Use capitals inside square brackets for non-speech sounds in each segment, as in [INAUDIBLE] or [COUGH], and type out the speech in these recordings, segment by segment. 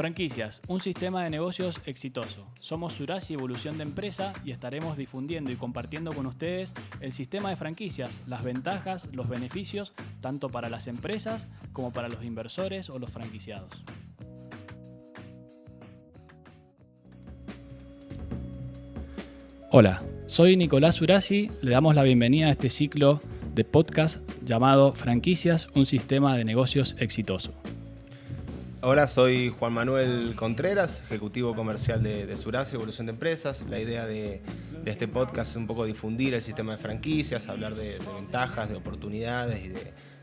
Franquicias, un sistema de negocios exitoso. Somos Surasi Evolución de Empresa y estaremos difundiendo y compartiendo con ustedes el sistema de franquicias, las ventajas, los beneficios, tanto para las empresas como para los inversores o los franquiciados. Hola, soy Nicolás Surasi, le damos la bienvenida a este ciclo de podcast llamado Franquicias, un sistema de negocios exitoso. Hola, soy Juan Manuel Contreras, ejecutivo comercial de, de Evolución de Empresas. La idea de, este podcast es un poco difundir el sistema de franquicias, hablar de, ventajas, de oportunidades y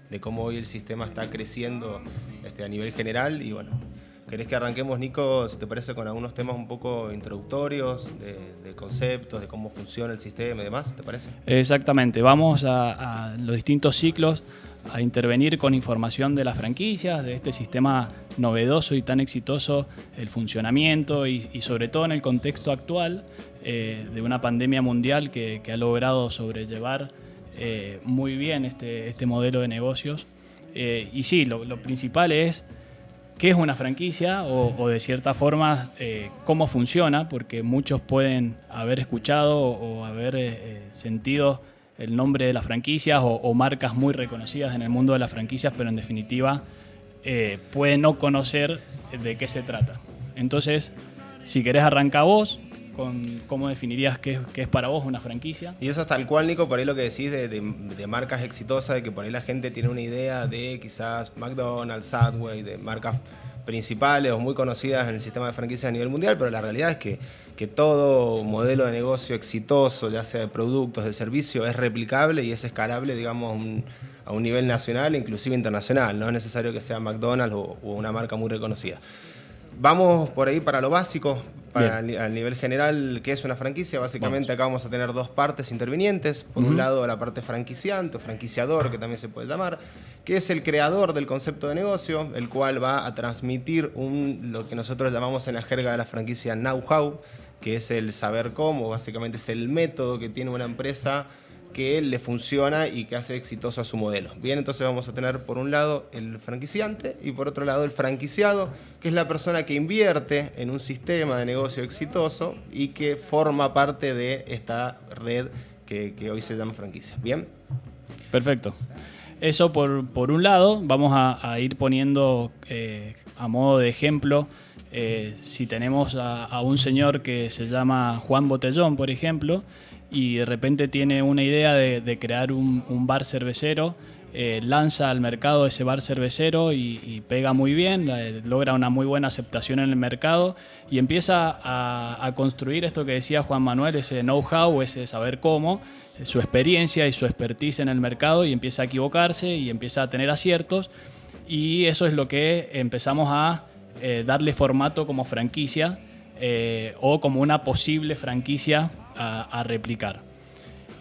de, cómo hoy el sistema está creciendo este, a nivel general. Y bueno, ¿querés que arranquemos, Nico, si te parece, con algunos temas un poco introductorios, de, conceptos, de cómo funciona el sistema y demás? ¿Te parece? Exactamente, vamos a los distintos ciclos a intervenir con información de las franquicias, de este sistema novedoso y tan exitoso, el funcionamiento y, sobre todo en el contexto actual eh, de una pandemia mundial que, ha logrado sobrellevar eh, muy bien este, este, modelo de negocios. Eh, y sí, lo, principal es qué es una franquicia o, de cierta forma cómo funciona, porque muchos pueden haber escuchado o haber sentido el nombre de las franquicias o, marcas muy reconocidas en el mundo de las franquicias, pero en definitiva eh, puede no conocer de qué se trata. Entonces, si querés arrancar vos, con cómo definirías qué, es para vos una franquicia. Y eso es tal cual, Nico, por ahí lo que decís de, marcas exitosas, de que por ahí la gente tiene una idea de quizás McDonald's, Subway, de marcas principales o muy conocidas en el sistema de franquicias a nivel mundial, pero la realidad es que, que todo modelo de negocio exitoso, ya sea de productos, de servicio, es replicable y es escalable, digamos, a un nivel nacional, inclusive internacional. No es necesario que sea McDonald's o una marca muy reconocida. Vamos por ahí para lo básico, para al nivel general, ¿qué es una franquicia? Básicamente acá vamos a tener dos partes intervinientes. Por un lado la parte franquiciante o franquiciador, que también se puede llamar, que es el creador del concepto de negocio, el cual va a transmitir un, lo que nosotros llamamos en la jerga de la franquicia know-how, que es el saber cómo, básicamente es el método que tiene una empresa que le funciona y que hace exitoso a su modelo. Bien, entonces vamos a tener por un lado el franquiciante y por otro lado el franquiciado, que es la persona que invierte en un sistema de negocio exitoso y que forma parte de esta red que, hoy se llama franquicia. Bien. Perfecto. Eso por, un lado, vamos a, ir poniendo eh, a modo de ejemplo, eh, si tenemos a, un señor que se llama Juan Botellón, por ejemplo, y de repente tiene una idea de, crear un, bar cervecero, eh, lanza al mercado ese bar cervecero y, pega muy bien, logra una muy buena aceptación en el mercado y empieza a, construir esto que decía Juan Manuel, ese know-how, ese saber cómo, su experiencia y su expertise en el mercado y empieza a equivocarse y empieza a tener aciertos y eso es lo que empezamos a eh, darle formato como franquicia eh, o como una posible franquicia a, replicar.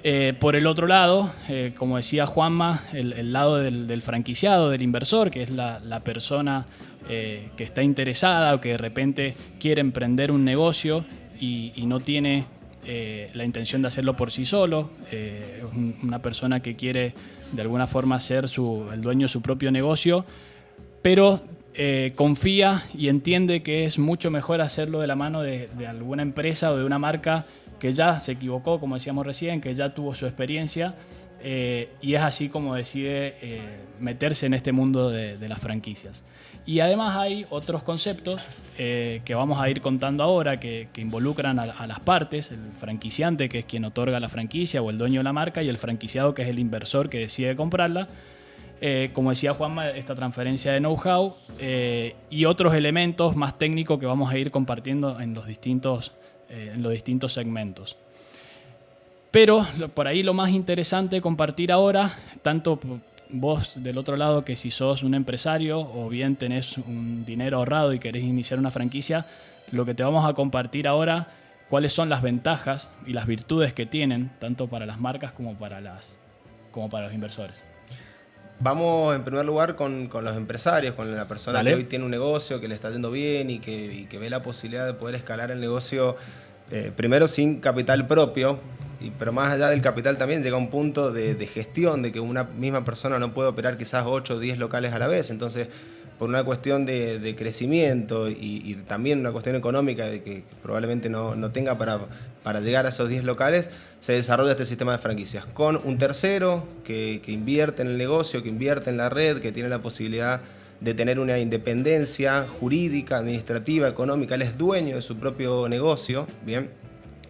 Eh, por el otro lado, eh, como decía Juanma, el, lado del, franquiciado, del inversor, que es la, persona que está interesada o que de repente quiere emprender un negocio y, no tiene la intención de hacerlo por sí solo, es una persona que quiere de alguna forma ser el dueño de su propio negocio, pero eh, confía y entiende que es mucho mejor hacerlo de la mano de, alguna empresa o de una marca que ya se equivocó, como decíamos recién, que ya tuvo su experiencia eh, y es así como decide eh, meterse en este mundo de, las franquicias. Y además hay otros conceptos que vamos a ir contando ahora que, involucran a, las partes, el franquiciante que es quien otorga la franquicia o el dueño de la marca y el franquiciado que es el inversor que decide comprarla eh, como decía Juanma, esta transferencia de know-how eh, y otros elementos más técnicos que vamos a ir compartiendo en los distintos, eh, en los distintos segmentos. Pero por ahí lo más interesante compartir ahora, tanto vos del otro lado que si sos un empresario o bien tenés un dinero ahorrado y querés iniciar una franquicia, lo que te vamos a compartir ahora, cuáles son las ventajas y las virtudes que tienen, tanto para las marcas como para, las, como para los inversores. Vamos en primer lugar con, los empresarios, con la persona que hoy tiene un negocio, que le está yendo bien y que, ve la posibilidad de poder escalar el negocio eh, primero sin capital propio, y, pero más allá del capital también llega un punto de, gestión, de que una misma persona no puede operar quizás 8 o 10 locales a la vez. Entonces, por una cuestión de, crecimiento y, también una cuestión económica de que probablemente no, tenga para, para llegar a esos 10 locales, se desarrolla este sistema de franquicias con un tercero que, que invierte en el negocio, que invierte en la red, que tiene la posibilidad de tener una independencia jurídica, administrativa, económica, él es dueño de su propio negocio, ¿bien?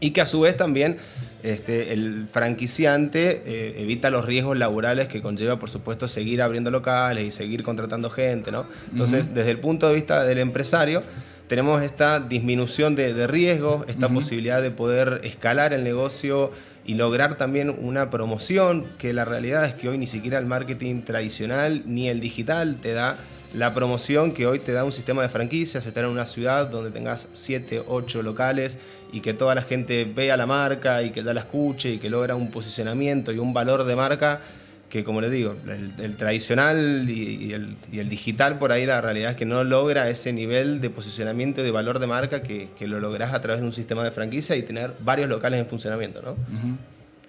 Y que a su vez también este, el franquiciante eh, evita los riesgos laborales que conlleva, por supuesto, seguir abriendo locales y seguir contratando gente, ¿no? Entonces, desde el punto de vista del empresario, tenemos esta disminución de, riesgos, esta posibilidad de poder escalar el negocio y lograr también una promoción, que la realidad es que hoy ni siquiera el marketing tradicional ni el digital te da la promoción que hoy te da un sistema de franquicias, estar en una ciudad donde tengas 7, 8 locales y que toda la gente vea la marca y que ya la escuche y que logra un posicionamiento y un valor de marca que como les digo, el, tradicional y, el, digital por ahí la realidad es que no logra ese nivel de posicionamiento y de valor de marca que, lo logras a través de un sistema de franquicia y tener varios locales en funcionamiento. ¿no?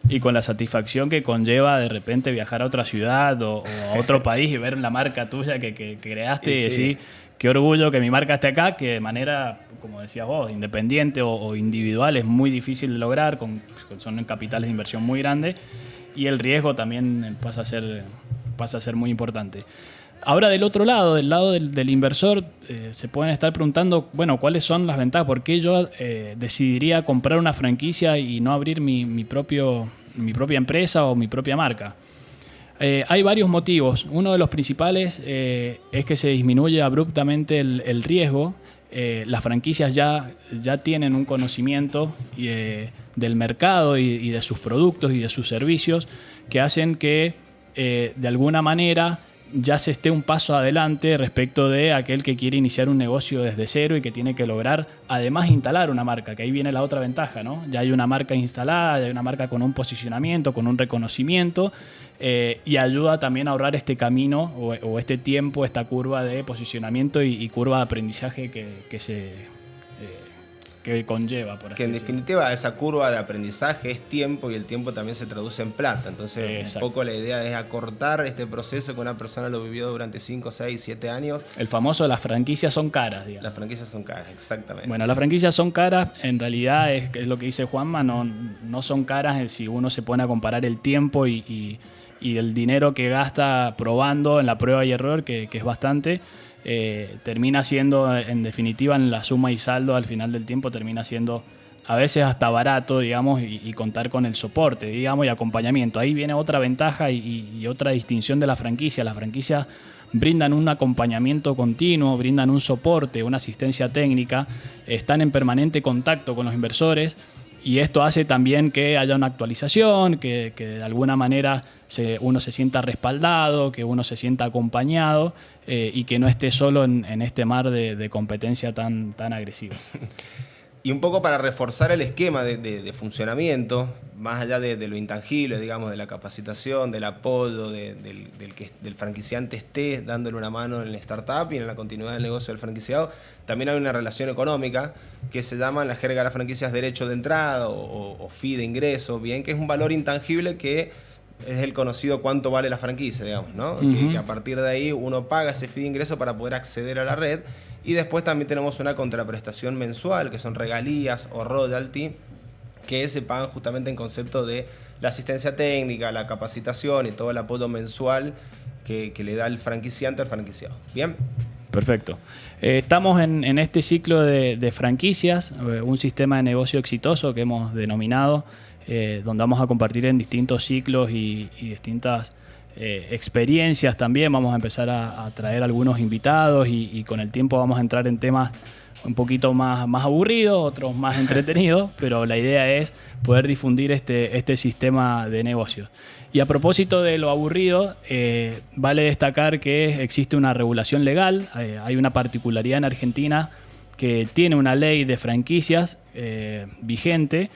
Y con la satisfacción que conlleva de repente viajar a otra ciudad o, a otro país y ver la marca tuya que, creaste y, decir, qué orgullo que mi marca esté acá, que de manera, como decías vos, independiente o, individual es muy difícil de lograr, con, son capitales de inversión muy grandes y el riesgo también pasa a ser, pasa a ser muy importante. Ahora del otro lado, del lado del, inversor, eh, se pueden estar preguntando, bueno, ¿cuáles son las ventajas? ¿Por qué yo eh, decidiría comprar una franquicia y no abrir mi, propio, mi propia empresa o mi propia marca? Eh, hay varios motivos. Uno de los principales es que se disminuye abruptamente el, riesgo. las franquicias ya, ya tienen un conocimiento del mercado y, de sus productos y de sus servicios que hacen que de alguna manera ya se esté un paso adelante respecto de aquel que quiere iniciar un negocio desde cero y que tiene que lograr además instalar una marca, que ahí viene la otra ventaja, ¿no? Ya hay una marca instalada, ya hay una marca con un posicionamiento, con un reconocimiento eh, y ayuda también a ahorrar este camino o, este tiempo, esta curva de posicionamiento y, curva de aprendizaje que se que conlleva, por Que en definitiva esa curva de aprendizaje es tiempo y el tiempo también se traduce en plata. Entonces, un poco la idea es acortar este proceso que una persona lo vivió durante 5, 6, 7 años. El famoso, las franquicias son caras, digamos. Las franquicias son caras, exactamente. Bueno, las franquicias son caras, en realidad es, es lo que dice Juanma, no, no son caras si uno se pone a comparar el tiempo y, el dinero que gasta probando en la prueba y error, que, que es bastante. Eh, termina siendo, en definitiva, en la suma y saldo al final del tiempo, termina siendo a veces hasta barato, digamos, y, contar con el soporte, digamos, y acompañamiento. Ahí viene otra ventaja y, otra distinción de la franquicia. Las franquicias brindan un acompañamiento continuo, brindan un soporte, una asistencia técnica, están en permanente contacto con los inversores y esto hace también que haya una actualización, que, de alguna manera uno se sienta respaldado, que uno se sienta acompañado eh, y que no esté solo en, este mar de, competencia tan, tan agresiva. [LAUGHS] Y un poco para reforzar el esquema de, funcionamiento, más allá de, lo intangible, digamos, de la capacitación, del apoyo, del, que el franquiciante esté dándole una mano en la startup y en la continuidad del negocio del franquiciado, también hay una relación económica que se llama en la jerga de las franquicias derecho de entrada o, fee de ingreso, bien, que es un valor intangible que es el conocido cuánto vale la franquicia, digamos, ¿no? que, que, a partir de ahí uno paga ese fee de ingreso para poder acceder a la red y después también tenemos una contraprestación mensual, que son regalías o royalty, que se pagan justamente en concepto de la asistencia técnica, la capacitación y todo el apoyo mensual que, le da el franquiciante al franquiciado. ¿Bien? Perfecto. Eh, estamos en, este ciclo de, franquicias, eh, un sistema de negocio exitoso que hemos denominado, eh, donde vamos a compartir en distintos ciclos y distintas eh, experiencias también. Vamos a empezar a, traer algunos invitados y, con el tiempo vamos a entrar en temas un poquito más, más aburridos, otros más [LAUGHS] entretenidos, pero la idea es poder difundir este, este sistema de negocios. Y a propósito de lo aburrido, eh, vale destacar que existe una regulación legal, eh, hay una particularidad en Argentina que tiene una ley de franquicias vigente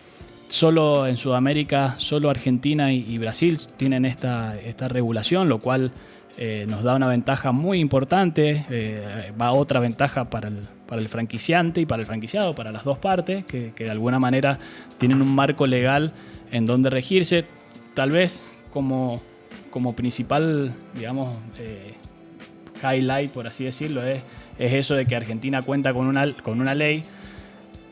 Solo en Sudamérica, solo Argentina y, Brasil tienen esta, esta regulación, lo cual eh, nos da una ventaja muy importante, eh, va otra ventaja para el, para el, franquiciante y para el franquiciado, para las dos partes, que, de alguna manera tienen un marco legal en donde regirse, tal vez como, como principal, digamos, eh, highlight, por así decirlo, es, es eso de que Argentina cuenta con una, con una ley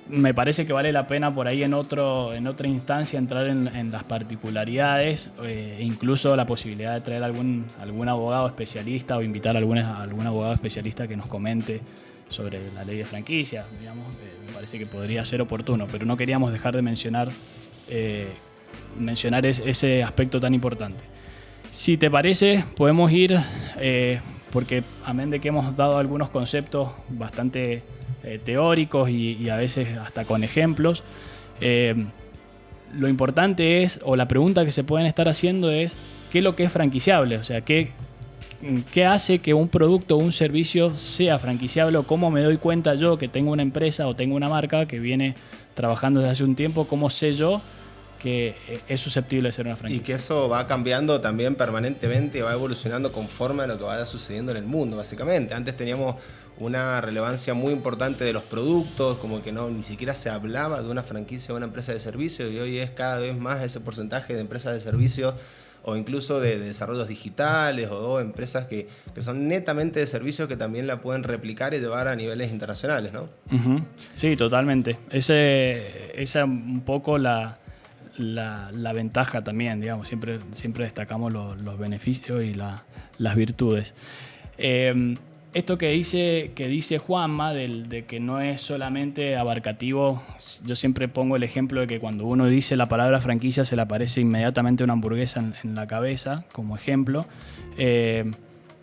me parece que vale la pena por ahí en, otro, en otra instancia entrar en, las particularidades, eh, incluso la posibilidad de traer algún, algún abogado especialista o invitar a algún, algún abogado especialista que nos comente sobre la ley de franquicia, digamos, eh, me parece que podría ser oportuno, pero no queríamos dejar de mencionar, eh, mencionar ese aspecto tan importante. Si te parece, podemos ir, porque amén de que hemos dado algunos conceptos bastante eh, teóricos y, a veces hasta con ejemplos. Eh, lo importante es, o la pregunta que se pueden estar haciendo es, ¿qué es lo que es franquiciable? O sea, ¿qué, qué hace que un producto o un servicio sea franquiciable o cómo me doy cuenta yo que tengo una empresa o tengo una marca que viene trabajando desde hace un tiempo, cómo sé yo que eh, es susceptible de ser una franquicia. Y que eso va cambiando también permanentemente, va evolucionando conforme a lo que vaya sucediendo en el mundo, básicamente. Antes teníamos una relevancia muy importante de los productos, como que no ni siquiera se hablaba de una franquicia o una empresa de servicios y hoy es cada vez más ese porcentaje de empresas de servicios o incluso de, desarrollos digitales o, empresas que, son netamente de servicios que también la pueden replicar y llevar a niveles internacionales, ¿no? Sí, totalmente. Ese, esa es un poco la, la, ventaja también, digamos, siempre, siempre destacamos los, beneficios y las virtudes. Eh, esto que dice, que dice Juanma, de que no es solamente abarcativo, yo siempre pongo el ejemplo de que cuando uno dice la palabra franquicia se le aparece inmediatamente una hamburguesa en, la cabeza, como ejemplo. Eh,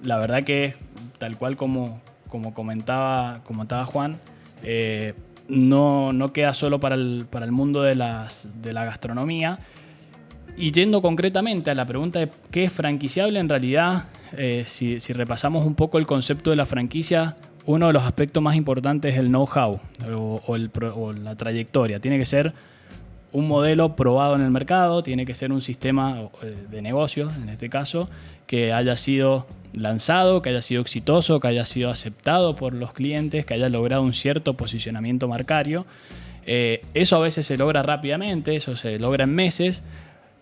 la verdad que tal cual como, como, comentaba, comentaba Juan, eh, no, no, queda solo para el, para el mundo de, las, de la gastronomía. Y yendo concretamente a la pregunta de qué es franquiciable, en realidad eh, si, repasamos un poco el concepto de la franquicia, uno de los aspectos más importantes es el know-how o, la trayectoria. Tiene que ser un modelo probado en el mercado, tiene que ser un sistema eh, de negocios, en este caso, que haya sido lanzado, que haya sido exitoso, que haya sido aceptado por los clientes, que haya logrado un cierto posicionamiento marcario. Eh, eso a veces se logra rápidamente, eso se logra en meses,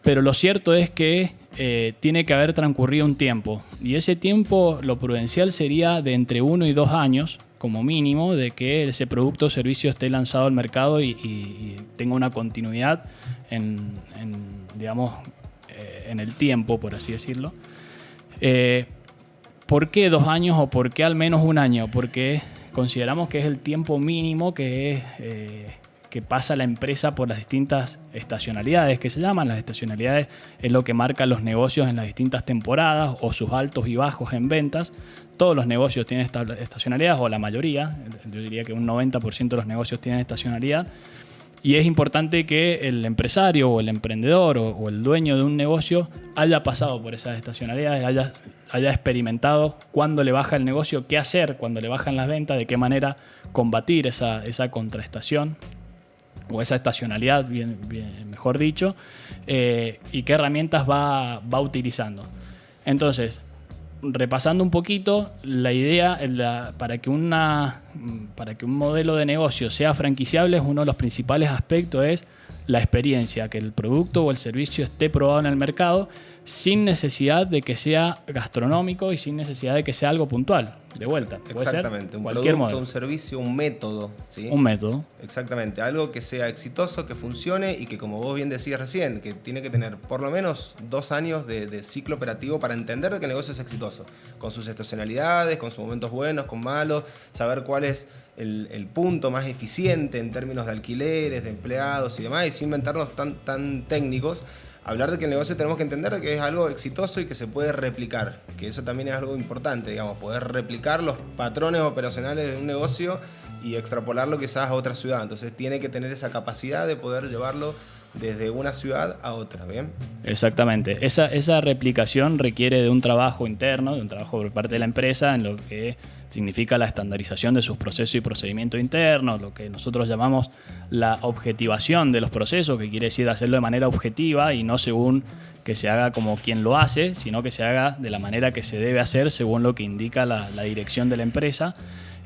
pero lo cierto es que eh, tiene que haber transcurrido un tiempo. Y ese tiempo, lo prudencial sería de entre uno y dos años, como mínimo, de que ese producto o servicio esté lanzado al mercado y, tenga una continuidad en, digamos, eh, en el tiempo, por así decirlo. Eh, ¿Por qué dos años o por qué al menos un año? Porque consideramos que es el tiempo mínimo que es que pasa la empresa por las distintas estacionalidades que se llaman. Las estacionalidades es lo que marca los negocios en las distintas temporadas o sus altos y bajos en ventas. Todos los negocios tienen estacionalidad, o la mayoría, yo diría que un 90% de los negocios tienen estacionalidad. Y es importante que el empresario o el emprendedor o, el dueño de un negocio haya pasado por esas estacionalidades, haya, haya experimentado cuándo le baja el negocio, qué hacer cuando le bajan las ventas, de qué manera combatir esa, esa contraestación o esa estacionalidad, bien, mejor dicho, eh, y qué herramientas va, va, utilizando. Entonces, repasando un poquito, la idea para, que una, para que un modelo de negocio sea franquiciable, uno de los principales aspectos es la experiencia, que el producto o el servicio esté probado en el mercado sin necesidad de que sea gastronómico y sin necesidad de que sea algo puntual. De vuelta. Exactamente, un producto, un servicio, un método. ¿sí? Un método. Exactamente, algo que sea exitoso, que funcione y que como vos bien decías recién, que tiene que tener por lo menos dos años de, ciclo operativo para entender que el negocio es exitoso, con sus estacionalidades, con sus momentos buenos, con malos, saber cuál es el, el, punto más eficiente en términos de alquileres, de empleados y demás, y sin inventarnos tan, tan técnicos hablar de que el negocio tenemos que entender que es algo exitoso y que se puede replicar, que eso también es algo importante, digamos, poder replicar los patrones operacionales de un negocio y extrapolarlo quizás a otra ciudad. Entonces tiene que tener esa capacidad de poder llevarlo desde una ciudad a otra, ¿bien? Exactamente. Esa, esa replicación requiere de un trabajo interno, de un trabajo por parte de la empresa en lo que significa la estandarización de sus procesos y procedimientos internos, lo que nosotros llamamos la objetivación de los procesos, que quiere decir hacerlo de manera objetiva y no según que se haga como quien lo hace, sino que se haga de la manera que se debe hacer según lo que indica la, la dirección de la empresa.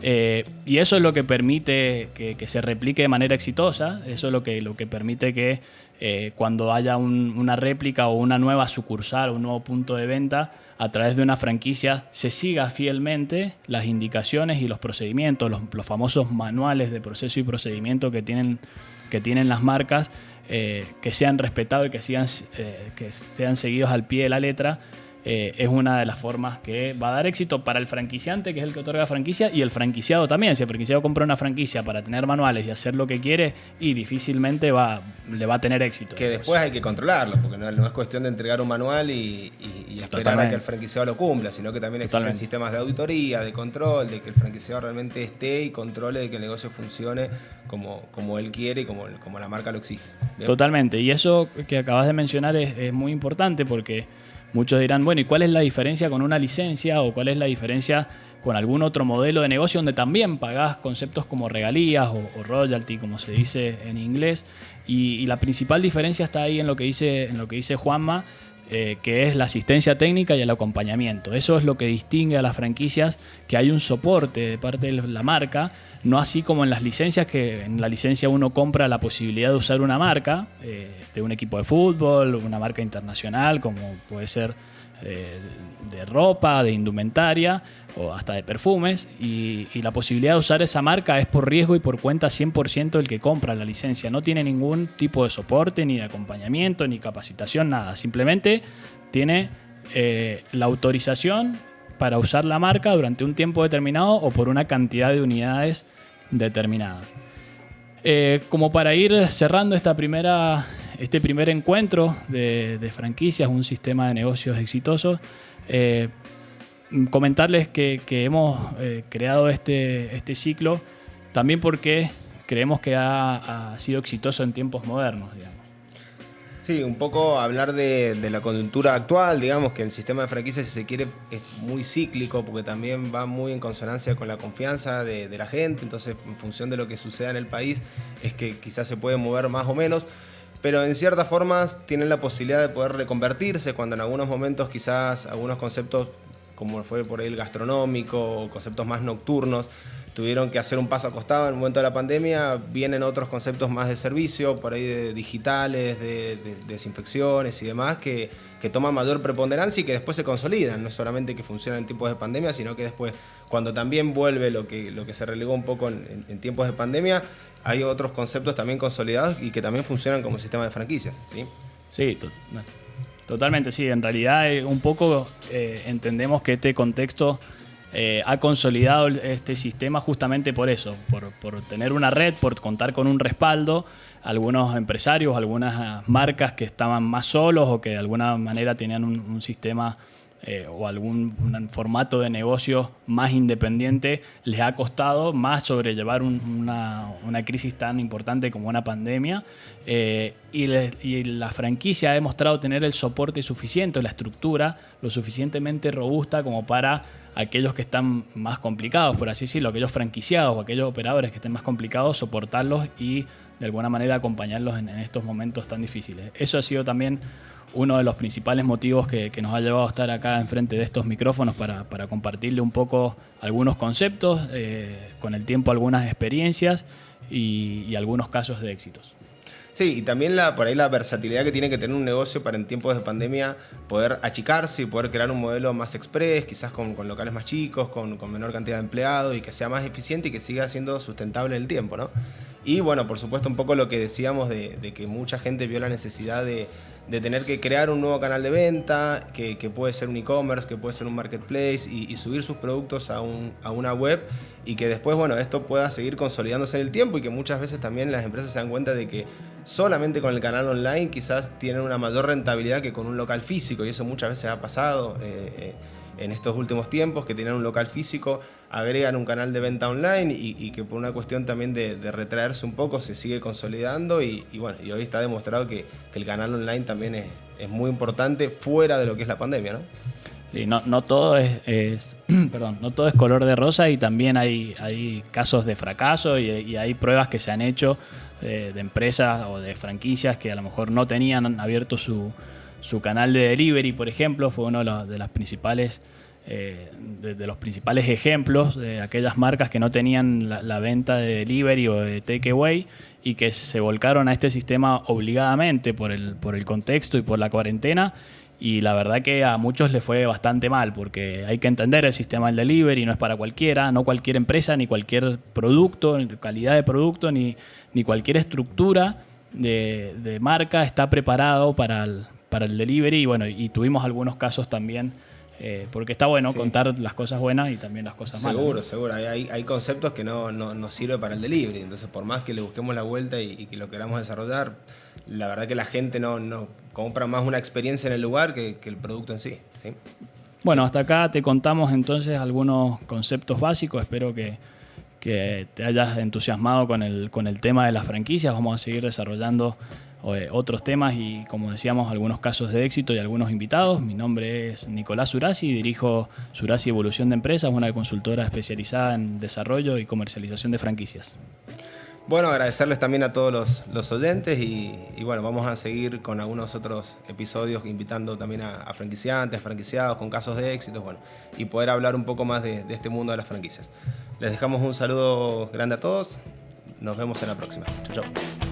Eh, y eso es lo que permite que, se replique de manera exitosa, eso es lo que, lo que permite que eh, cuando haya una réplica o una nueva sucursal un nuevo punto de venta, a través de una franquicia se siga fielmente las indicaciones y los procedimientos, los, famosos manuales de proceso y procedimiento que tienen, que tienen las marcas, eh, que sean respetados y que, que sean seguidos al pie de la letra eh, es una de las formas que va a dar éxito para el franquiciante, que es el que otorga franquicia, y el franquiciado también. Si el franquiciado compra una franquicia para tener manuales y hacer lo que quiere, y difícilmente va, le va a tener éxito. Que después hay que controlarlo, porque no, es cuestión de entregar un manual y, esperar a que el franquiciado lo cumpla, sino que también existen sistemas de auditoría, de control, de que el franquiciado realmente esté y controle de que el negocio funcione como, como él quiere y como, como la marca lo exige. Totalmente. Y eso que acabas de mencionar es muy importante porque Muchos dirán, bueno, ¿y cuál es la diferencia con una licencia o cuál es la diferencia con algún otro modelo de negocio donde también pagás conceptos como regalías o, royalty, como se dice en inglés? Y, la principal diferencia está ahí en lo que dice, en lo que dice Juanma, eh, que es la asistencia técnica y el acompañamiento. Eso es lo que distingue a las franquicias, que hay un soporte de parte de la marca no así como en las licencias, que en la licencia uno compra la posibilidad de usar una marca eh, de un equipo de fútbol, una marca internacional, como puede ser eh, de ropa, de indumentaria o hasta de perfumes, y, la posibilidad de usar esa marca es por riesgo y por cuenta 100% el que compra la licencia. No tiene ningún tipo de soporte, ni de acompañamiento, ni capacitación, nada. Simplemente tiene eh, la autorización para usar la marca durante un tiempo determinado o por una cantidad de unidades determinadas. Eh, como para ir cerrando esta primera, este primer encuentro de, franquicias, un sistema de negocios exitosos, eh, comentarles que, hemos eh, creado este, este ciclo también porque creemos que ha, sido exitoso en tiempos modernos. Sí, un poco hablar de, la coyuntura actual, digamos que el sistema de franquicias, si se quiere, es muy cíclico porque también va muy en consonancia con la confianza de, la gente, entonces en función de lo que suceda en el país es que quizás se puede mover más o menos, pero en ciertas formas tienen la posibilidad de poder reconvertirse cuando en algunos momentos quizás algunos conceptos, como fue por ahí el gastronómico, conceptos más nocturnos, tuvieron que hacer un paso acostado en el momento de la pandemia, vienen otros conceptos más de servicio, por ahí de digitales, de, desinfecciones y demás, que, toman mayor preponderancia y que después se consolidan. No solamente que funcionan en tiempos de pandemia, sino que después, cuando también vuelve lo que, lo que se relegó un poco en, tiempos de pandemia, hay otros conceptos también consolidados y que también funcionan como sistema de franquicias. Sí, sí totalmente, sí. En realidad, eh, un poco eh, entendemos que este contexto eh, ha consolidado este sistema justamente por eso, por, tener una red, por contar con un respaldo. Algunos empresarios, algunas marcas que estaban más solos o que de alguna manera tenían un sistema eh, o algún formato de negocio más independiente les ha costado más sobrellevar una, crisis tan importante como una pandemia eh, y, la franquicia ha demostrado tener el soporte suficiente, la estructura lo suficientemente robusta como para aquellos que están más complicados, por así decirlo, aquellos franquiciados o aquellos operadores que estén más complicados, soportarlos y de alguna manera acompañarlos en, en estos momentos tan difíciles. Eso ha sido también uno de los principales motivos que, nos ha llevado a estar acá enfrente de estos micrófonos para, compartirle un poco algunos conceptos, eh, con el tiempo algunas experiencias y, algunos casos de éxitos. Sí, y también la, por ahí la versatilidad que tiene que tener un negocio para en tiempos de pandemia poder achicarse y poder crear un modelo más express, quizás con, locales más chicos, con, menor cantidad de empleados y que sea más eficiente y que siga siendo sustentable en el tiempo, ¿no? Y bueno, por supuesto un poco lo que decíamos de que mucha gente vio la necesidad de, de tener que crear un nuevo canal de venta, que, puede ser un e-commerce, que puede ser un marketplace, y, subir sus productos a, una web, y que después, bueno, esto pueda seguir consolidándose en el tiempo y que muchas veces también las empresas se dan cuenta de que solamente con el canal online quizás tienen una mayor rentabilidad que con un local físico, y eso muchas veces ha pasado. Eh, eh, en estos últimos tiempos, que tienen un local físico, agregan un canal de venta online y, que por una cuestión también de, retraerse un poco se sigue consolidando y, bueno, y hoy está demostrado que, el canal online también es, muy importante fuera de lo que es la pandemia, ¿no? Sí, no, todo es, [CLEARS THROAT] perdón, no todo es color de rosa y también hay, hay casos de fracaso y, hay pruebas que se han hecho de, de, empresas o de franquicias que a lo mejor no tenían abierto su, su canal de delivery, por ejemplo, fue una de, las principales eh, de, los principales ejemplos de aquellas marcas que no tenían la, venta de delivery o de takeaway y que se volcaron a este sistema obligadamente por el, por el contexto y por la cuarentena. Y la verdad que a muchos les fue bastante mal, porque hay que entender el sistema del delivery, no es para cualquiera, no cualquier empresa, ni cualquier producto, ni calidad de producto, ni, ni cualquier estructura de, de marca está preparado para el, para el delivery. Y bueno, y tuvimos algunos casos también eh, porque está bueno contar las cosas buenas y también las cosas malas. Seguro, seguro. Hay, hay, conceptos que no, no, sirven para el delivery. Entonces, por más que le busquemos la vuelta y, que lo queramos desarrollar, la verdad que la gente no, no compra más una experiencia en el lugar que, el producto en sí, Bueno, hasta acá te contamos entonces algunos conceptos básicos. Espero que, que te hayas entusiasmado con el, con el tema de las franquicias. Vamos a seguir desarrollando otros temas y, como decíamos, algunos casos de éxito y algunos invitados. Mi nombre es Nicolás Surasi, dirijo Surasi Evolución de Empresas, una consultora especializada en desarrollo y comercialización de franquicias. Bueno, agradecerles también a todos los, oyentes y, bueno, vamos a seguir con algunos otros episodios invitando también a, franquiciantes, franquiciados con casos de éxito, bueno, y poder hablar un poco más de, de este mundo de las franquicias. Les dejamos un saludo grande a todos, nos vemos en la próxima. Chau, chau.